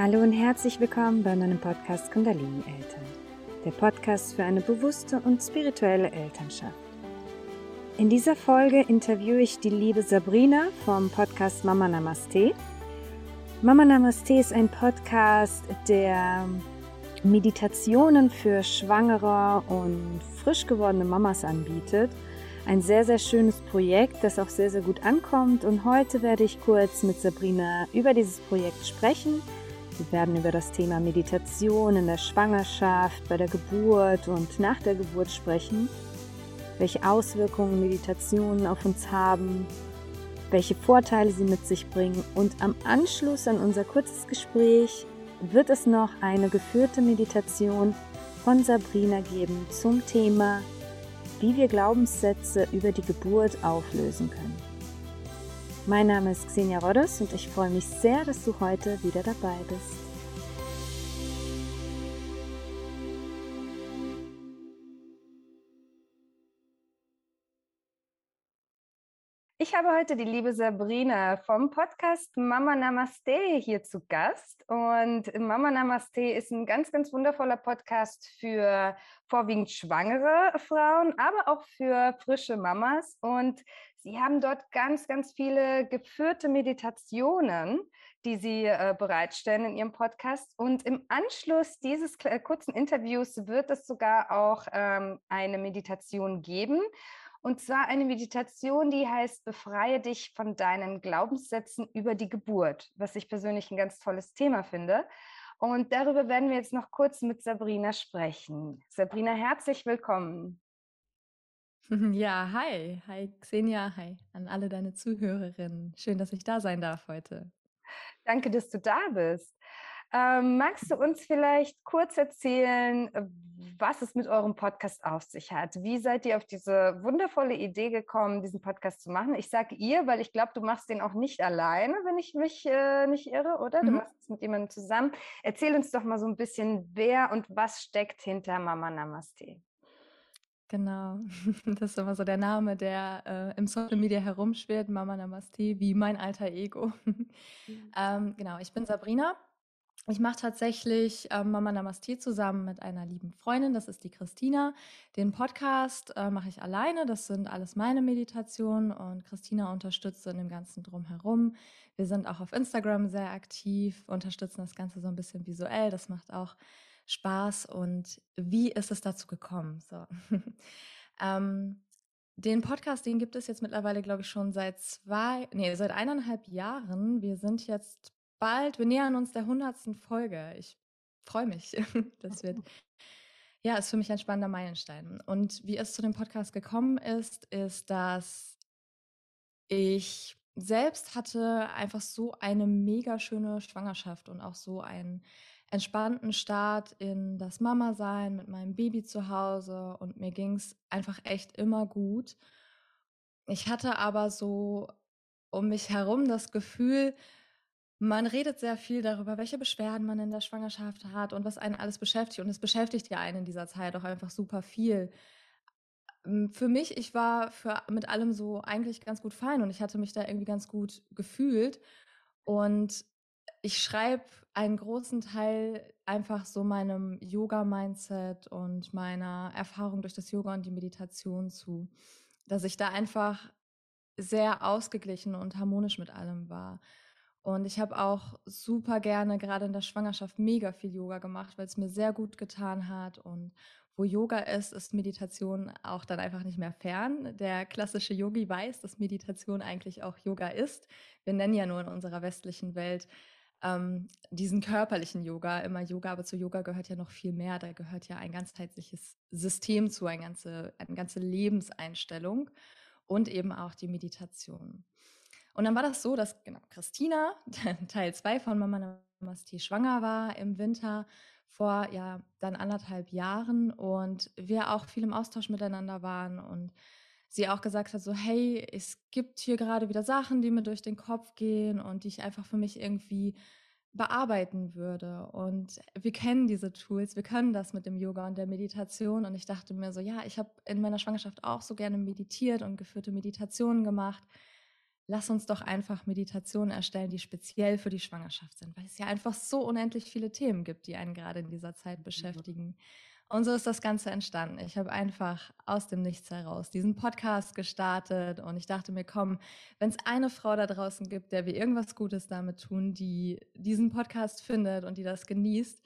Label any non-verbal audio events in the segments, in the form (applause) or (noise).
Hallo und herzlich willkommen bei meinem Podcast Kundalini Eltern, der Podcast für eine bewusste und spirituelle Elternschaft. In dieser Folge interviewe ich die liebe Sabrina vom Podcast Mama Namaste. Mama Namaste ist ein Podcast, der Meditationen für schwangere und frisch gewordene Mamas anbietet. Ein sehr, sehr schönes Projekt, das auch sehr, sehr gut ankommt. Und heute werde ich kurz mit Sabrina über dieses Projekt sprechen wir werden über das Thema Meditation in der Schwangerschaft, bei der Geburt und nach der Geburt sprechen, welche Auswirkungen Meditationen auf uns haben, welche Vorteile sie mit sich bringen. Und am Anschluss an unser kurzes Gespräch wird es noch eine geführte Meditation von Sabrina geben zum Thema, wie wir Glaubenssätze über die Geburt auflösen können. Mein Name ist Xenia Roddes und ich freue mich sehr, dass du heute wieder dabei bist. Ich habe heute die liebe Sabrina vom Podcast Mama Namaste hier zu Gast. Und Mama Namaste ist ein ganz, ganz wundervoller Podcast für vorwiegend schwangere Frauen, aber auch für frische Mamas. Und Sie haben dort ganz, ganz viele geführte Meditationen, die Sie äh, bereitstellen in Ihrem Podcast. Und im Anschluss dieses äh, kurzen Interviews wird es sogar auch ähm, eine Meditation geben. Und zwar eine Meditation, die heißt Befreie dich von deinen Glaubenssätzen über die Geburt, was ich persönlich ein ganz tolles Thema finde. Und darüber werden wir jetzt noch kurz mit Sabrina sprechen. Sabrina, herzlich willkommen. (laughs) Ja, hi. Hi Xenia, hi an alle deine Zuhörerinnen. Schön, dass ich da sein darf heute. Danke, dass du da bist. Ähm, magst du uns vielleicht kurz erzählen, äh, was es mit eurem Podcast auf sich hat? Wie seid ihr auf diese wundervolle Idee gekommen, diesen Podcast zu machen? Ich sage ihr, weil ich glaube, du machst den auch nicht alleine, wenn ich mich äh, nicht irre, oder? Du mhm. machst es mit jemandem zusammen. Erzähl uns doch mal so ein bisschen, wer und was steckt hinter Mama Namaste. Genau, (laughs) das ist immer so der Name, der äh, im Social Media herumschwirrt, Mama Namaste, wie mein alter Ego. Mhm. (laughs) ähm, genau, ich bin Sabrina. Ich mache tatsächlich äh, Mama Namaste zusammen mit einer lieben Freundin, das ist die Christina. Den Podcast äh, mache ich alleine, das sind alles meine Meditationen und Christina unterstützt in dem Ganzen drumherum. Wir sind auch auf Instagram sehr aktiv, unterstützen das Ganze so ein bisschen visuell, das macht auch Spaß und wie ist es dazu gekommen? So. (laughs) ähm, den Podcast, den gibt es jetzt mittlerweile, glaube ich, schon seit zwei, nee, seit eineinhalb Jahren. Wir sind jetzt bald, wir nähern uns der hundertsten Folge. Ich freue mich. (laughs) Das wird, ja, ist für mich ein spannender Meilenstein. Und wie es zu dem Podcast gekommen ist, ist, dass ich selbst hatte einfach so eine mega schöne Schwangerschaft und auch so ein entspannten Start in das Mama-Sein mit meinem Baby zu Hause und mir ging es einfach echt immer gut. Ich hatte aber so um mich herum das Gefühl, man redet sehr viel darüber, welche Beschwerden man in der Schwangerschaft hat und was einen alles beschäftigt. Und es beschäftigt ja einen in dieser Zeit auch einfach super viel. Ähm, für mich, ich war für, mit allem so eigentlich ganz gut fein und ich hatte mich da irgendwie ganz gut gefühlt. Und ich schreibe einen großen Teil einfach so meinem Yoga-Mindset und meiner Erfahrung durch das Yoga und die Meditation zu, dass ich da einfach sehr ausgeglichen und harmonisch mit allem war. Und ich habe auch super gerne gerade in der Schwangerschaft mega viel Yoga gemacht, weil es mir sehr gut getan hat. Und wo Yoga ist, ist Meditation auch dann einfach nicht mehr fern. Der klassische Yogi weiß, dass Meditation eigentlich auch Yoga ist. Wir nennen ja nur in unserer westlichen Welt ähm, diesen körperlichen Yoga immer Yoga, aber zu Yoga gehört ja noch viel mehr. Da gehört ja ein ganzheitliches System zu, eine ganze, eine ganze Lebenseinstellung und eben auch die Meditation. Und dann war das so, dass genau Christina, (laughs) Teil 2 von Mama Namaste, schwanger war im Winter vor ja dann anderthalb Jahren und wir auch viel im Austausch miteinander waren und sie auch gesagt hat, so, hey, es gibt hier gerade wieder Sachen, die mir durch den Kopf gehen und die ich einfach für mich irgendwie bearbeiten würde. Und wir kennen diese Tools, wir können das mit dem Yoga und der Meditation. Und ich dachte mir so, ja, ich habe in meiner Schwangerschaft auch so gerne meditiert und geführte Meditationen gemacht. lass uns doch einfach Meditationen erstellen, die speziell für die Schwangerschaft sind, weil es ja einfach so unendlich viele Themen gibt, die einen gerade in dieser Zeit beschäftigen. Und so ist das Ganze entstanden. Ich habe einfach aus dem Nichts heraus diesen Podcast gestartet und ich dachte mir, komm, wenn es eine Frau da draußen gibt, der wir irgendwas Gutes damit tun, die diesen Podcast findet und die das genießt,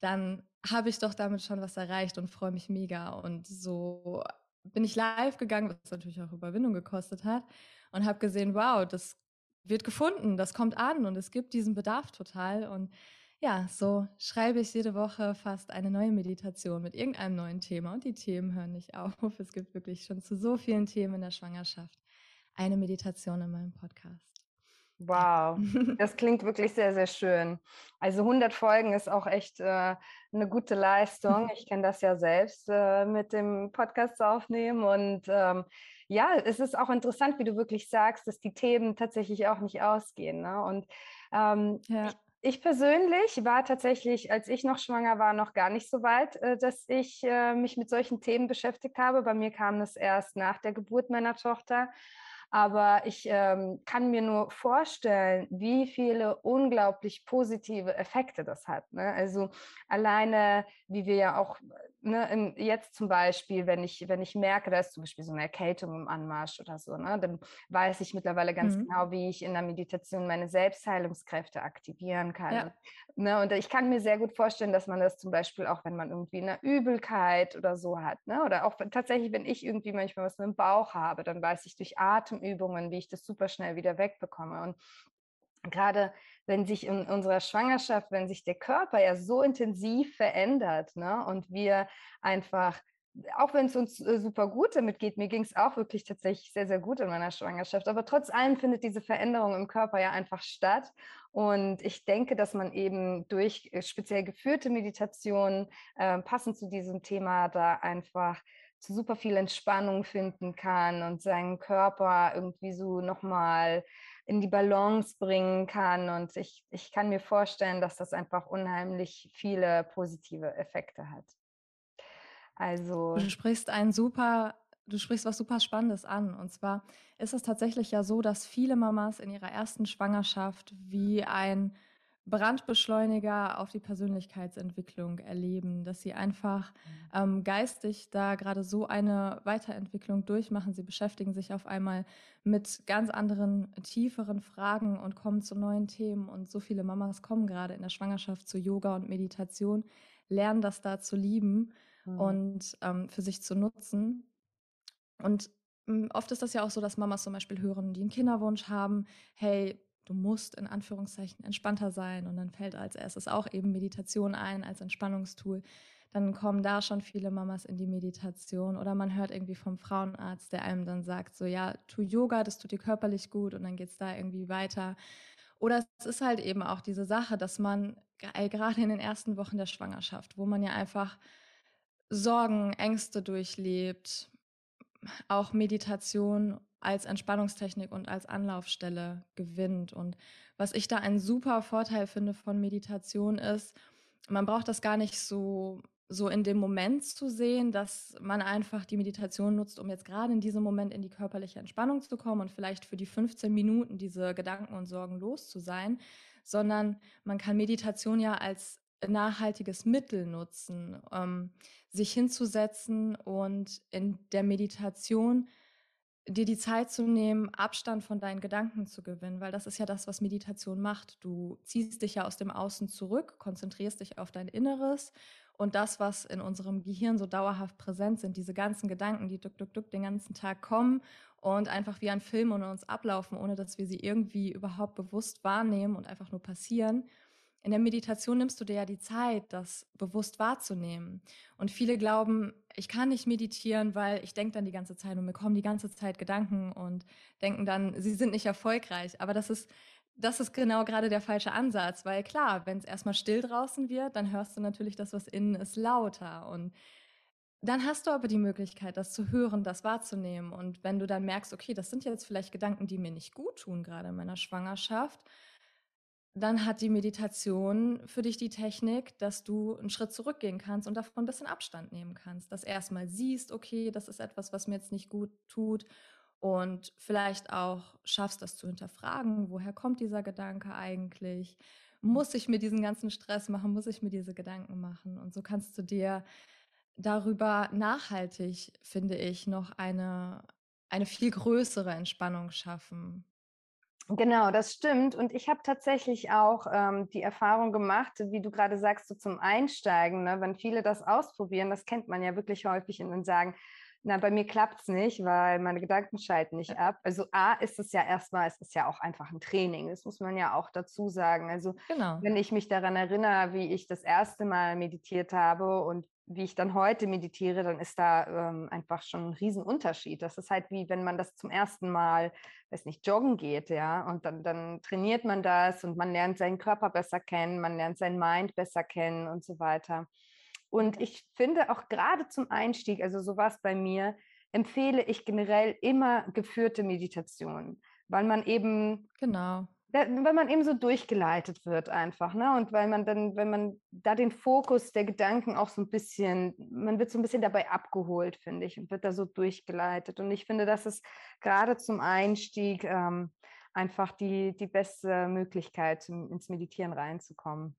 dann habe ich doch damit schon was erreicht und freue mich mega. Und so bin ich live gegangen, was natürlich auch Überwindung gekostet hat, und habe gesehen, wow, das wird gefunden, das kommt an und es gibt diesen Bedarf total. Und ja, so schreibe ich jede Woche fast eine neue Meditation mit irgendeinem neuen Thema und die Themen hören nicht (laughs) auf. Es gibt wirklich schon zu so vielen Themen in der Schwangerschaft eine Meditation in meinem Podcast. Wow, das klingt wirklich sehr, sehr schön. Also 100 Folgen ist auch echt äh, eine gute Leistung. (laughs) Ich kenne das ja selbst äh, mit dem Podcast aufnehmen und ähm, ja, es ist auch interessant, wie du wirklich sagst, dass die Themen tatsächlich auch nicht ausgehen. Ne? Und ähm, ja. ich, ich persönlich war tatsächlich, als ich noch schwanger war, noch gar nicht so weit, äh, dass ich äh, mich mit solchen Themen beschäftigt habe. Bei mir kam es erst nach der Geburt meiner Tochter. Aber ich ähm, kann mir nur vorstellen, wie viele unglaublich positive Effekte das hat. Ne? Also alleine, wie wir ja auch ne, im, jetzt zum Beispiel, wenn ich, wenn ich merke, da ist zum Beispiel so eine Erkältung im Anmarsch oder so, ne, dann weiß ich mittlerweile ganz mhm. genau, wie ich in der Meditation meine Selbstheilungskräfte aktivieren kann. Ja. Ne, und ich kann mir sehr gut vorstellen, dass man das zum Beispiel auch, wenn man irgendwie eine Übelkeit oder so hat, ne, oder auch tatsächlich, wenn ich irgendwie manchmal was mit dem Bauch habe, dann weiß ich durch Atemübungen, wie ich das super schnell wieder wegbekomme. Und gerade wenn sich in unserer Schwangerschaft, wenn sich der Körper ja so intensiv verändert ne, und wir einfach, auch wenn es uns äh, super gut damit geht, mir ging es auch wirklich tatsächlich sehr, sehr gut in meiner Schwangerschaft, aber trotz allem findet diese Veränderung im Körper ja einfach statt. Und ich denke, dass man eben durch äh, speziell geführte Meditationen äh, passend zu diesem Thema da einfach zu super viel Entspannung finden kann und seinen Körper irgendwie so nochmal in die Balance bringen kann. Und ich, ich kann mir vorstellen, dass das einfach unheimlich viele positive Effekte hat. Also. Du sprichst ein super, du sprichst was super Spannendes an. Und zwar ist es tatsächlich ja so, dass viele Mamas in ihrer ersten Schwangerschaft wie ein Brandbeschleuniger auf die Persönlichkeitsentwicklung erleben, dass sie einfach mhm. ähm, geistig da gerade so eine Weiterentwicklung durchmachen. Sie beschäftigen sich auf einmal mit ganz anderen, tieferen Fragen und kommen zu neuen Themen. Und so viele Mamas kommen gerade in der Schwangerschaft zu Yoga und Meditation, lernen das da zu lieben mhm. und ähm, für sich zu nutzen. Und hm, Oft ist das ja auch so, dass Mamas zum Beispiel hören, die einen Kinderwunsch haben, hey, du musst in Anführungszeichen entspannter sein und dann fällt als erstes auch eben Meditation ein als Entspannungstool. Dann kommen da schon viele Mamas in die Meditation oder man hört irgendwie vom Frauenarzt, der einem dann sagt, so ja, tu Yoga, das tut dir körperlich gut und dann geht es da irgendwie weiter. Oder es ist halt eben auch diese Sache, dass man gerade in den ersten Wochen der Schwangerschaft, wo man ja einfach Sorgen, Ängste durchlebt, auch Meditation als Entspannungstechnik und als Anlaufstelle gewinnt. Und was ich da einen super Vorteil finde von Meditation ist, man braucht das gar nicht so so in dem Moment zu sehen, dass man einfach die Meditation nutzt, um jetzt gerade in diesem Moment in die körperliche Entspannung zu kommen und vielleicht für die 15 Minuten diese Gedanken und Sorgen los zu sein, sondern man kann Meditation ja als nachhaltiges Mittel nutzen, ähm, sich hinzusetzen und in der Meditation dir die Zeit zu nehmen, Abstand von deinen Gedanken zu gewinnen, weil das ist ja das, was Meditation macht. Du ziehst dich ja aus dem Außen zurück, konzentrierst dich auf dein Inneres und das, was in unserem Gehirn so dauerhaft präsent sind, diese ganzen Gedanken, die duck, duck, duck den ganzen Tag kommen und einfach wie ein Film und uns ablaufen, ohne dass wir sie irgendwie überhaupt bewusst wahrnehmen und einfach nur passieren in der Meditation nimmst du dir ja die Zeit, das bewusst wahrzunehmen. Und viele glauben, ich kann nicht meditieren, weil ich denke dann die ganze Zeit und mir kommen die ganze Zeit Gedanken und denken dann, sie sind nicht erfolgreich. Aber das ist, das ist genau gerade der falsche Ansatz, weil klar, wenn es erstmal still draußen wird, dann hörst du natürlich das, was innen ist, lauter. Und dann hast du aber die Möglichkeit, das zu hören, das wahrzunehmen. Und wenn du dann merkst, okay, das sind jetzt vielleicht Gedanken, die mir nicht gut tun, gerade in meiner Schwangerschaft, dann hat die Meditation für dich die Technik, dass du einen Schritt zurückgehen kannst und davon ein bisschen Abstand nehmen kannst. Dass erstmal siehst, okay, das ist etwas, was mir jetzt nicht gut tut. und vielleicht auch schaffst, das zu hinterfragen, woher kommt dieser Gedanke eigentlich? Muss ich mir diesen ganzen Stress machen? Muss ich mir diese Gedanken machen? Und so kannst du dir darüber nachhaltig, finde ich, noch eine, eine viel größere Entspannung schaffen. Genau, das stimmt. Und ich habe tatsächlich auch ähm, die Erfahrung gemacht, wie du gerade sagst, so zum Einsteigen, ne, wenn viele das ausprobieren, das kennt man ja wirklich häufig und sagen, na, bei mir klappt es nicht, weil meine Gedanken schalten nicht ab. Also A ist es ja erstmal, es ist ja auch einfach ein Training. Das muss man ja auch dazu sagen. Also genau. wenn ich mich daran erinnere, wie ich das erste Mal meditiert habe und wie ich dann heute meditiere, dann ist da ähm, einfach schon ein Riesenunterschied. Das ist halt wie wenn man das zum ersten Mal, weiß nicht, joggen geht, ja, und dann, dann trainiert man das und man lernt seinen Körper besser kennen, man lernt sein Mind besser kennen und so weiter. Und ich finde auch gerade zum Einstieg, also so war es bei mir, empfehle ich generell immer geführte Meditation, weil man eben genau wenn man eben so durchgeleitet wird einfach, ne? Und weil man dann, wenn man da den Fokus der Gedanken auch so ein bisschen, man wird so ein bisschen dabei abgeholt, finde ich, und wird da so durchgeleitet. Und ich finde, das ist gerade zum Einstieg ähm, einfach die, die beste Möglichkeit, ins Meditieren reinzukommen.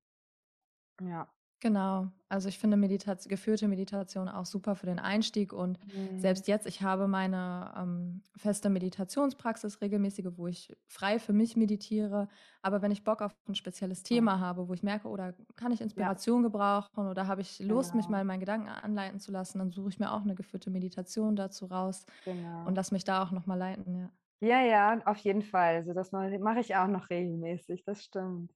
Ja. Genau, also ich finde Meditation, geführte Meditation auch super für den Einstieg und mhm. selbst jetzt, ich habe meine ähm, feste Meditationspraxis regelmäßige, wo ich frei für mich meditiere, aber wenn ich Bock auf ein spezielles Thema mhm. habe, wo ich merke, oder kann ich Inspiration ja. gebrauchen oder habe ich Lust, genau. mich mal in meinen Gedanken anleiten zu lassen, dann suche ich mir auch eine geführte Meditation dazu raus genau. und lass mich da auch nochmal leiten, ja. Ja, ja, auf jeden Fall. Also das mache ich auch noch regelmäßig, das stimmt.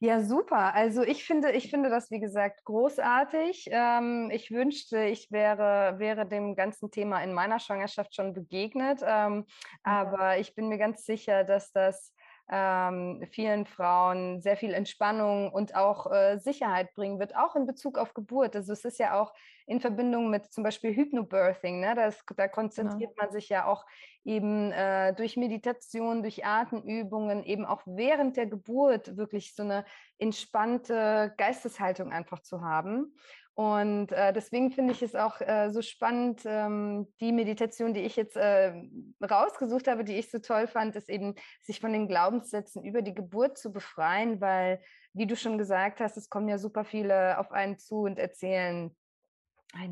Ja, super. Also ich finde, ich finde das, wie gesagt, großartig. Ähm, ich wünschte, ich wäre, wäre dem ganzen Thema in meiner Schwangerschaft schon begegnet. Ähm, aber ich bin mir ganz sicher, dass das ähm, vielen Frauen sehr viel Entspannung und auch äh, Sicherheit bringen wird, auch in Bezug auf Geburt. Also es ist ja auch in Verbindung mit zum Beispiel Hypnobirthing, ne? das, da konzentriert genau. man sich ja auch eben äh, durch Meditation, durch Atemübungen, eben auch während der Geburt wirklich so eine entspannte Geisteshaltung einfach zu haben. Und äh, deswegen finde ich es auch äh, so spannend, ähm, die Meditation, die ich jetzt äh, rausgesucht habe, die ich so toll fand, ist eben, sich von den Glaubenssätzen über die Geburt zu befreien, weil, wie du schon gesagt hast, es kommen ja super viele auf einen zu und erzählen,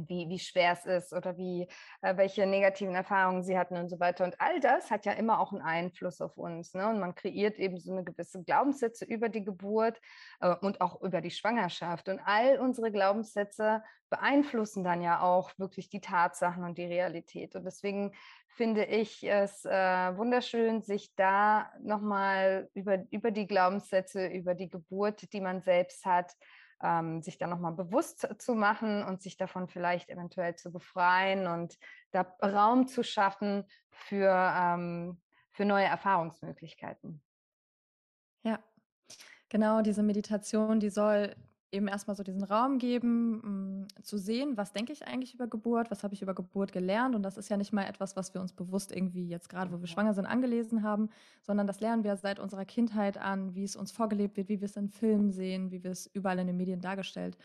wie, wie schwer es ist oder wie, äh, welche negativen Erfahrungen sie hatten und so weiter. Und all das hat ja immer auch einen Einfluss auf uns. Ne? Und man kreiert eben so eine gewisse Glaubenssätze über die Geburt äh, und auch über die Schwangerschaft. Und all unsere Glaubenssätze beeinflussen dann ja auch wirklich die Tatsachen und die Realität. Und deswegen finde ich es äh, wunderschön, sich da nochmal über, über die Glaubenssätze, über die Geburt, die man selbst hat, ähm, sich dann nochmal bewusst zu machen und sich davon vielleicht eventuell zu befreien und da Raum zu schaffen für, ähm, für neue Erfahrungsmöglichkeiten. Ja, genau, diese Meditation, die soll eben erstmal so diesen Raum geben, um, zu sehen, was denke ich eigentlich über Geburt, was habe ich über Geburt gelernt. Und das ist ja nicht mal etwas, was wir uns bewusst irgendwie jetzt gerade, wo wir schwanger sind, angelesen haben, sondern das lernen wir seit unserer Kindheit an, wie es uns vorgelebt wird, wie wir es in Filmen sehen, wie wir es überall in den Medien dargestellt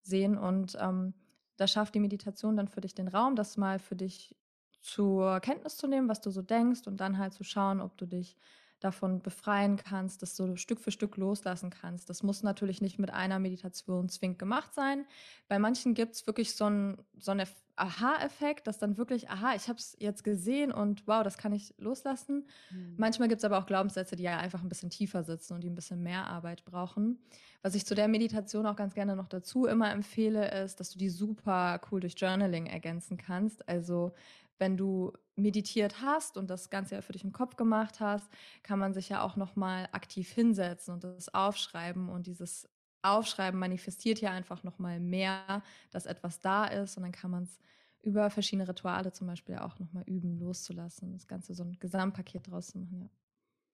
sehen. Und ähm, da schafft die Meditation dann für dich den Raum, das mal für dich zur Kenntnis zu nehmen, was du so denkst und dann halt zu schauen, ob du dich davon befreien kannst, das so Stück für Stück loslassen kannst. Das muss natürlich nicht mit einer Meditation zwingend gemacht sein. Bei manchen gibt es wirklich so einen so Aha-Effekt, dass dann wirklich, aha, ich habe es jetzt gesehen und wow, das kann ich loslassen. Mhm. Manchmal gibt es aber auch Glaubenssätze, die ja einfach ein bisschen tiefer sitzen und die ein bisschen mehr Arbeit brauchen. Was ich zu der Meditation auch ganz gerne noch dazu immer empfehle, ist, dass du die super cool durch Journaling ergänzen kannst. Also wenn du meditiert hast und das Ganze ja für dich im Kopf gemacht hast, kann man sich ja auch nochmal aktiv hinsetzen und das aufschreiben und dieses Aufschreiben manifestiert ja einfach nochmal mehr, dass etwas da ist und dann kann man es über verschiedene Rituale zum Beispiel auch nochmal üben, loszulassen, das Ganze so ein Gesamtpaket draus zu machen, ja.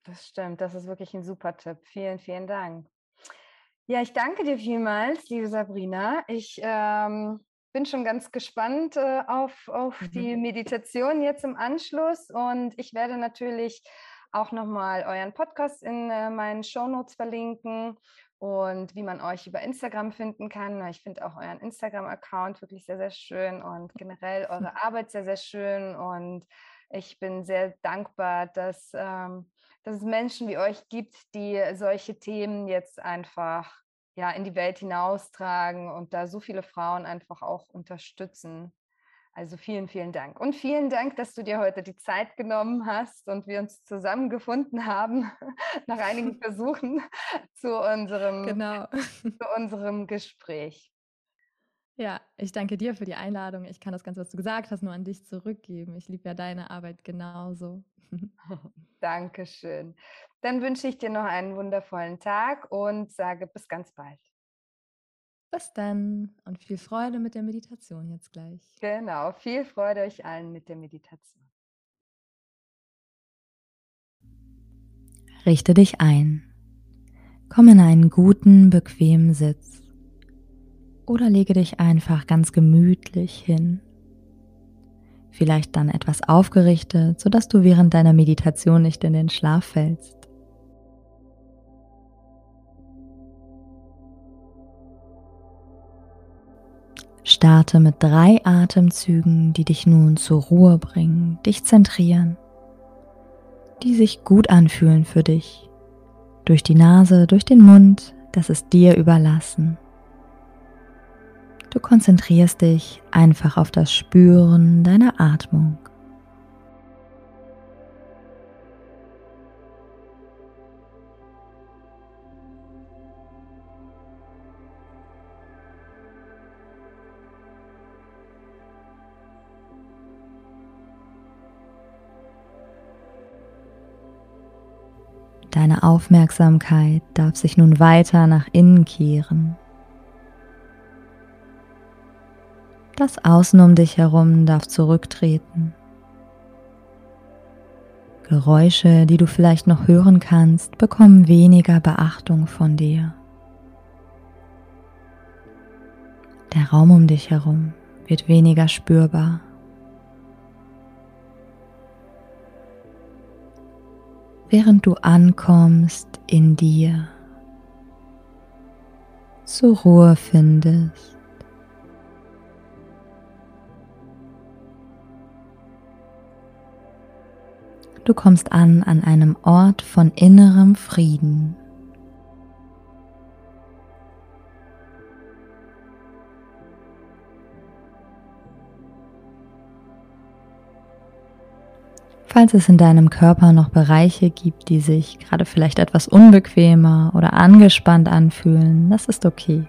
Das stimmt, das ist wirklich ein super Tipp. Vielen, vielen Dank. Ja, ich danke dir vielmals, liebe Sabrina. Ich ähm, bin schon ganz gespannt äh, auf, auf mhm. die Meditation jetzt im Anschluss und ich werde natürlich auch nochmal euren Podcast in äh, meinen Shownotes verlinken und wie man euch über Instagram finden kann. Ich finde auch euren Instagram-Account wirklich sehr, sehr schön und generell eure Arbeit sehr, sehr schön und Ich bin sehr dankbar, dass, ähm, dass es Menschen wie euch gibt, die solche Themen jetzt einfach ja, in die Welt hinaustragen und da so viele Frauen einfach auch unterstützen. Also vielen, vielen Dank. Und vielen Dank, dass du dir heute die Zeit genommen hast und wir uns zusammengefunden haben (laughs) nach einigen (laughs) Versuchen zu unserem, genau. zu unserem Gespräch. Ja, ich danke dir für die Einladung. Ich kann das Ganze, was du gesagt hast, nur an dich zurückgeben. Ich liebe ja deine Arbeit genauso. (laughs) (laughs) Dankeschön. Dann wünsche ich dir noch einen wundervollen Tag und sage bis ganz bald. Bis dann und viel Freude mit der Meditation jetzt gleich. Genau, viel Freude euch allen mit der Meditation. Richte dich ein. Komm in einen guten, bequemen Sitz. Oder lege dich einfach ganz gemütlich hin. Vielleicht dann etwas aufgerichtet, sodass du während deiner Meditation nicht in den Schlaf fällst. Starte mit drei Atemzügen, die dich nun zur Ruhe bringen, dich zentrieren, die sich gut anfühlen für dich. Durch die Nase, durch den Mund, das ist dir überlassen. Du konzentrierst dich einfach auf das Spüren deiner Atmung. Deine Aufmerksamkeit darf sich nun weiter nach innen kehren. Das Außen um dich herum darf zurücktreten. Geräusche, die du vielleicht noch hören kannst, bekommen weniger Beachtung von dir. Der Raum um dich herum wird weniger spürbar. während du ankommst in dir, zur Ruhe findest. Du kommst an an einem Ort von innerem Frieden. Falls es in deinem Körper noch Bereiche gibt, die sich gerade vielleicht etwas unbequemer oder angespannt anfühlen, das ist okay.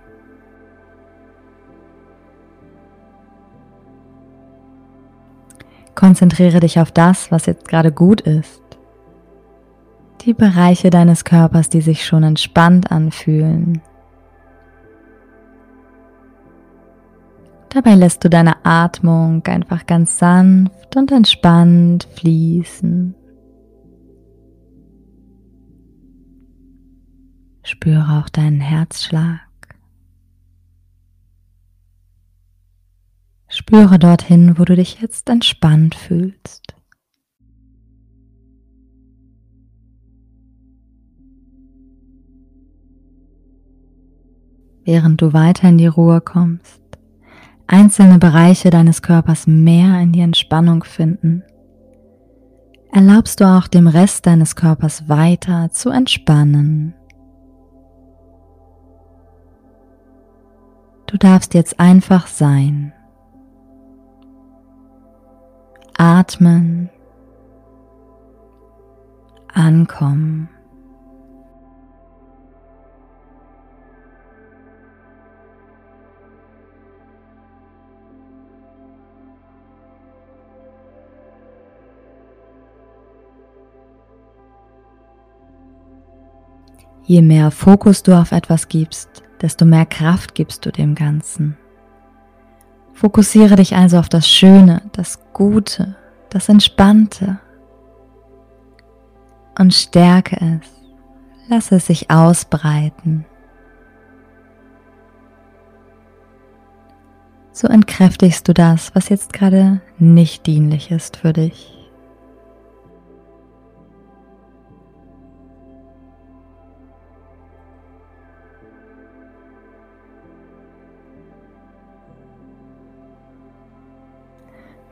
Konzentriere dich auf das, was jetzt gerade gut ist. Die Bereiche deines Körpers, die sich schon entspannt anfühlen, Dabei lässt du deine Atmung einfach ganz sanft und entspannt fließen. Spüre auch deinen Herzschlag. Spüre dorthin, wo du dich jetzt entspannt fühlst. Während du weiter in die Ruhe kommst, einzelne Bereiche deines Körpers mehr in die Entspannung finden, erlaubst du auch dem Rest deines Körpers weiter zu entspannen. Du darfst jetzt einfach sein. Atmen. Ankommen. Je mehr Fokus du auf etwas gibst, desto mehr Kraft gibst du dem Ganzen. Fokussiere dich also auf das Schöne, das Gute, das Entspannte und stärke es. Lass es sich ausbreiten. So entkräftigst du das, was jetzt gerade nicht dienlich ist für dich.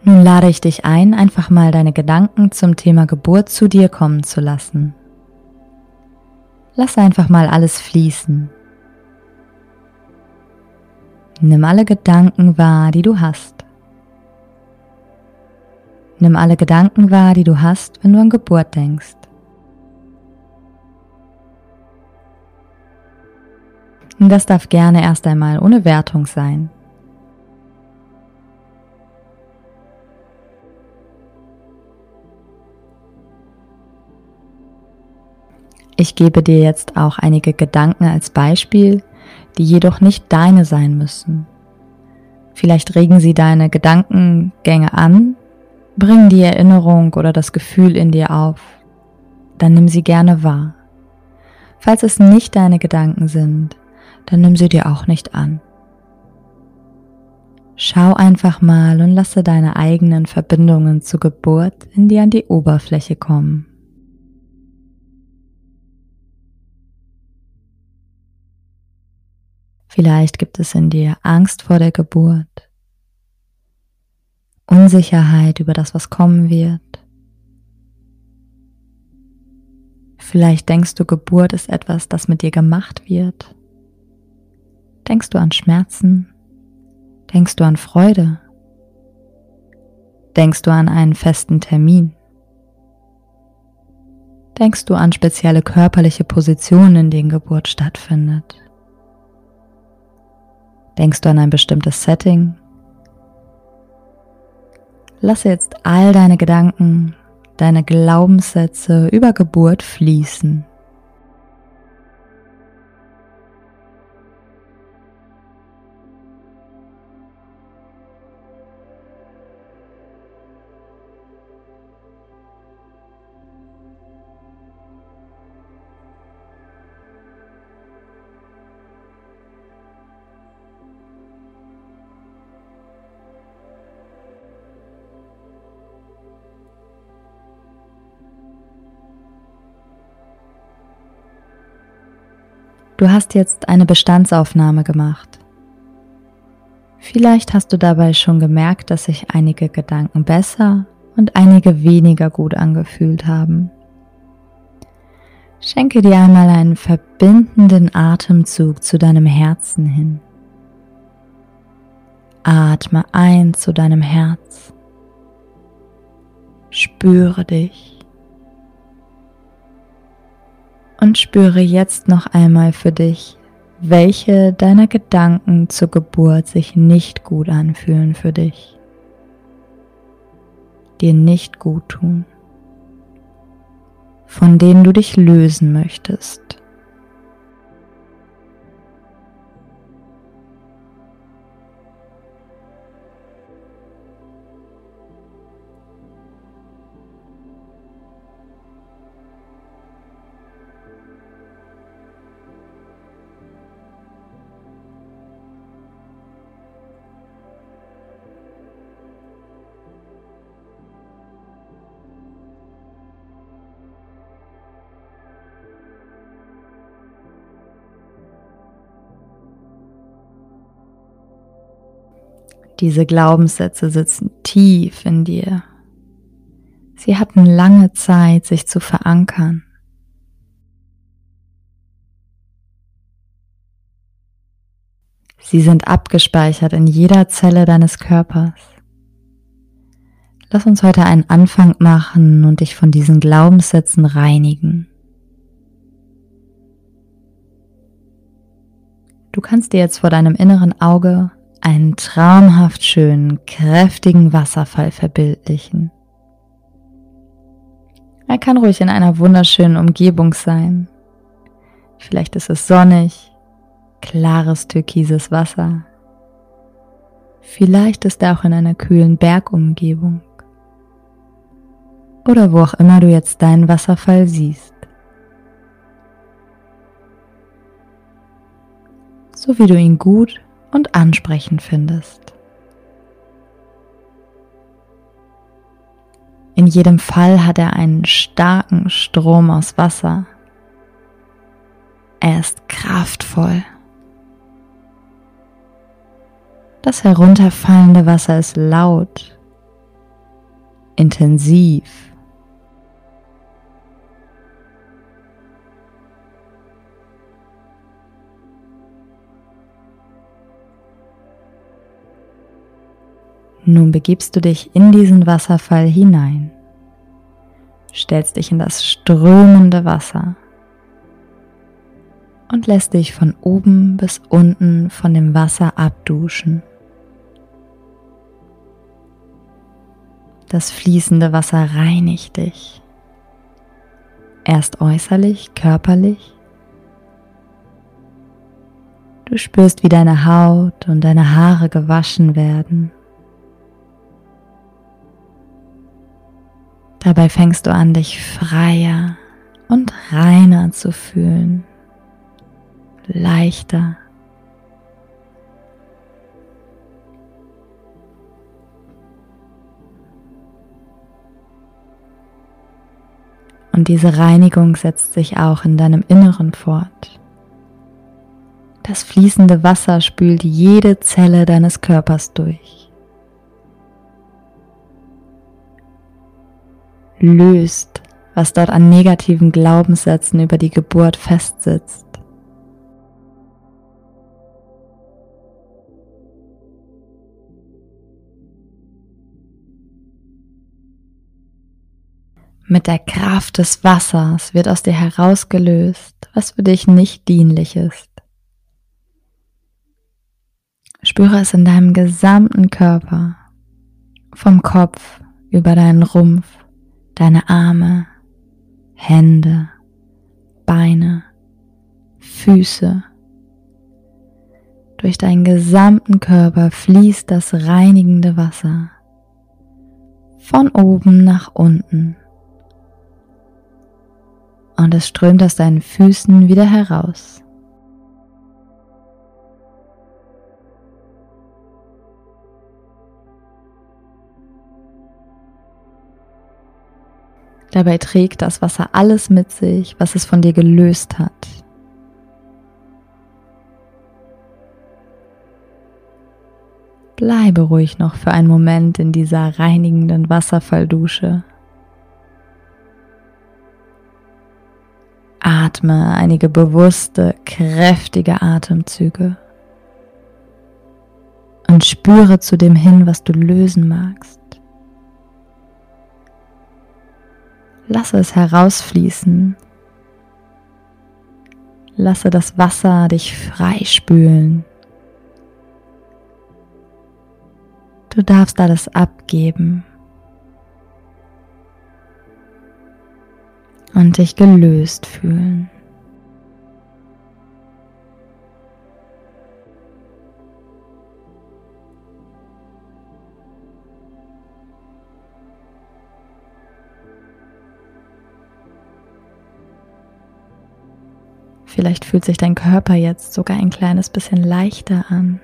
Nun lade ich dich ein, einfach mal deine Gedanken zum Thema Geburt zu dir kommen zu lassen. Lass einfach mal alles fließen. Nimm alle Gedanken wahr, die du hast. Nimm alle Gedanken wahr, die du hast, wenn du an Geburt denkst. Und das darf gerne erst einmal ohne Wertung sein. Ich gebe dir jetzt auch einige Gedanken als Beispiel, die jedoch nicht deine sein müssen. Vielleicht regen sie deine Gedankengänge an, bringen die Erinnerung oder das Gefühl in dir auf. Dann nimm sie gerne wahr. Falls es nicht deine Gedanken sind, dann nimm sie dir auch nicht an. Schau einfach mal und lasse deine eigenen Verbindungen zur Geburt in dir an die Oberfläche kommen. Vielleicht gibt es in dir Angst vor der Geburt, Unsicherheit über das, was kommen wird. Vielleicht denkst du, Geburt ist etwas, das mit dir gemacht wird. Denkst du an Schmerzen? Denkst du an Freude? Denkst du an einen festen Termin? Denkst du an spezielle körperliche Positionen, in denen Geburt stattfindet? Denkst du an ein bestimmtes Setting? Lasse jetzt all deine Gedanken, deine Glaubenssätze über Geburt fließen. Du hast jetzt eine Bestandsaufnahme gemacht. Vielleicht hast du dabei schon gemerkt, dass sich einige Gedanken besser und einige weniger gut angefühlt haben. Schenke dir einmal einen verbindenden Atemzug zu deinem Herzen hin. Atme ein zu deinem Herz. Spüre dich und spüre jetzt noch einmal für dich, welche deiner Gedanken zur Geburt sich nicht gut anfühlen für dich, dir nicht gut tun, von denen du dich lösen möchtest. Diese Glaubenssätze sitzen tief in dir. Sie hatten lange Zeit, sich zu verankern. Sie sind abgespeichert in jeder Zelle deines Körpers. Lass uns heute einen Anfang machen und dich von diesen Glaubenssätzen reinigen. Du kannst dir jetzt vor deinem inneren Auge einen traumhaft schönen, kräftigen Wasserfall verbildlichen. Er kann ruhig in einer wunderschönen Umgebung sein. Vielleicht ist es sonnig, klares türkises Wasser. Vielleicht ist er auch in einer kühlen Bergumgebung. Oder wo auch immer du jetzt deinen Wasserfall siehst. So wie du ihn gut und ansprechend findest. In jedem Fall hat er einen starken Strom aus Wasser. Er ist kraftvoll. Das herunterfallende Wasser ist laut intensiv. Nun begibst du dich in diesen Wasserfall hinein, stellst dich in das strömende Wasser und lässt dich von oben bis unten von dem Wasser abduschen. Das fließende Wasser reinigt dich, erst äußerlich, körperlich. Du spürst, wie deine Haut und deine Haare gewaschen werden. Dabei fängst du an, dich freier und reiner zu fühlen, leichter. Und diese Reinigung setzt sich auch in deinem Inneren fort. Das fließende Wasser spült jede Zelle deines Körpers durch. Löst, was dort an negativen Glaubenssätzen über die Geburt festsitzt. Mit der Kraft des Wassers wird aus dir herausgelöst, was für dich nicht dienlich ist. Spüre es in deinem gesamten Körper, vom Kopf über deinen Rumpf deine Arme, Hände, Beine, Füße. Durch deinen gesamten Körper fließt das reinigende Wasser von oben nach unten und es strömt aus deinen Füßen wieder heraus. Dabei trägt das Wasser alles mit sich, was es von dir gelöst hat. Bleibe ruhig noch für einen Moment in dieser reinigenden Wasserfalldusche. Atme einige bewusste, kräftige Atemzüge und spüre zu dem hin, was du lösen magst. Lasse es herausfließen. Lasse das Wasser dich freispülen. Du darfst alles abgeben und dich gelöst fühlen. Vielleicht fühlt sich dein Körper jetzt sogar ein kleines bisschen leichter an,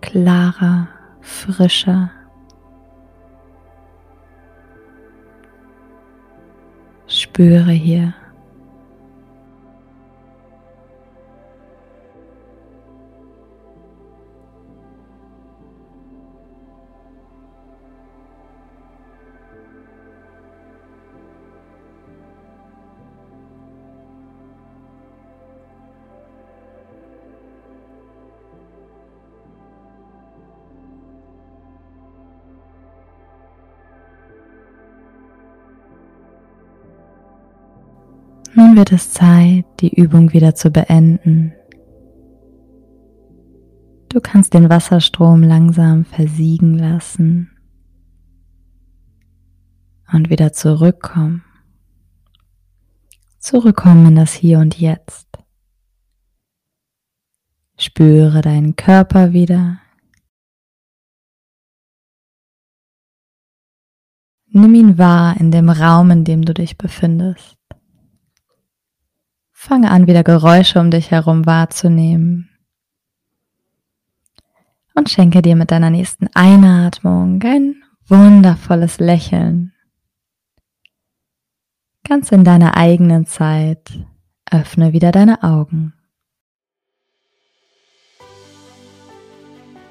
klarer, frischer. Spüre hier, Nun wird es Zeit, die Übung wieder zu beenden. Du kannst den Wasserstrom langsam versiegen lassen und wieder zurückkommen. Zurückkommen in das Hier und Jetzt. Spüre deinen Körper wieder. Nimm ihn wahr in dem Raum, in dem du dich befindest. Fange an, wieder Geräusche um dich herum wahrzunehmen. Und schenke dir mit deiner nächsten Einatmung ein wundervolles Lächeln. Ganz in deiner eigenen Zeit öffne wieder deine Augen.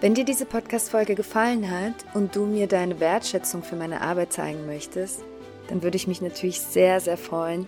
Wenn dir diese Podcast-Folge gefallen hat und du mir deine Wertschätzung für meine Arbeit zeigen möchtest, dann würde ich mich natürlich sehr, sehr freuen,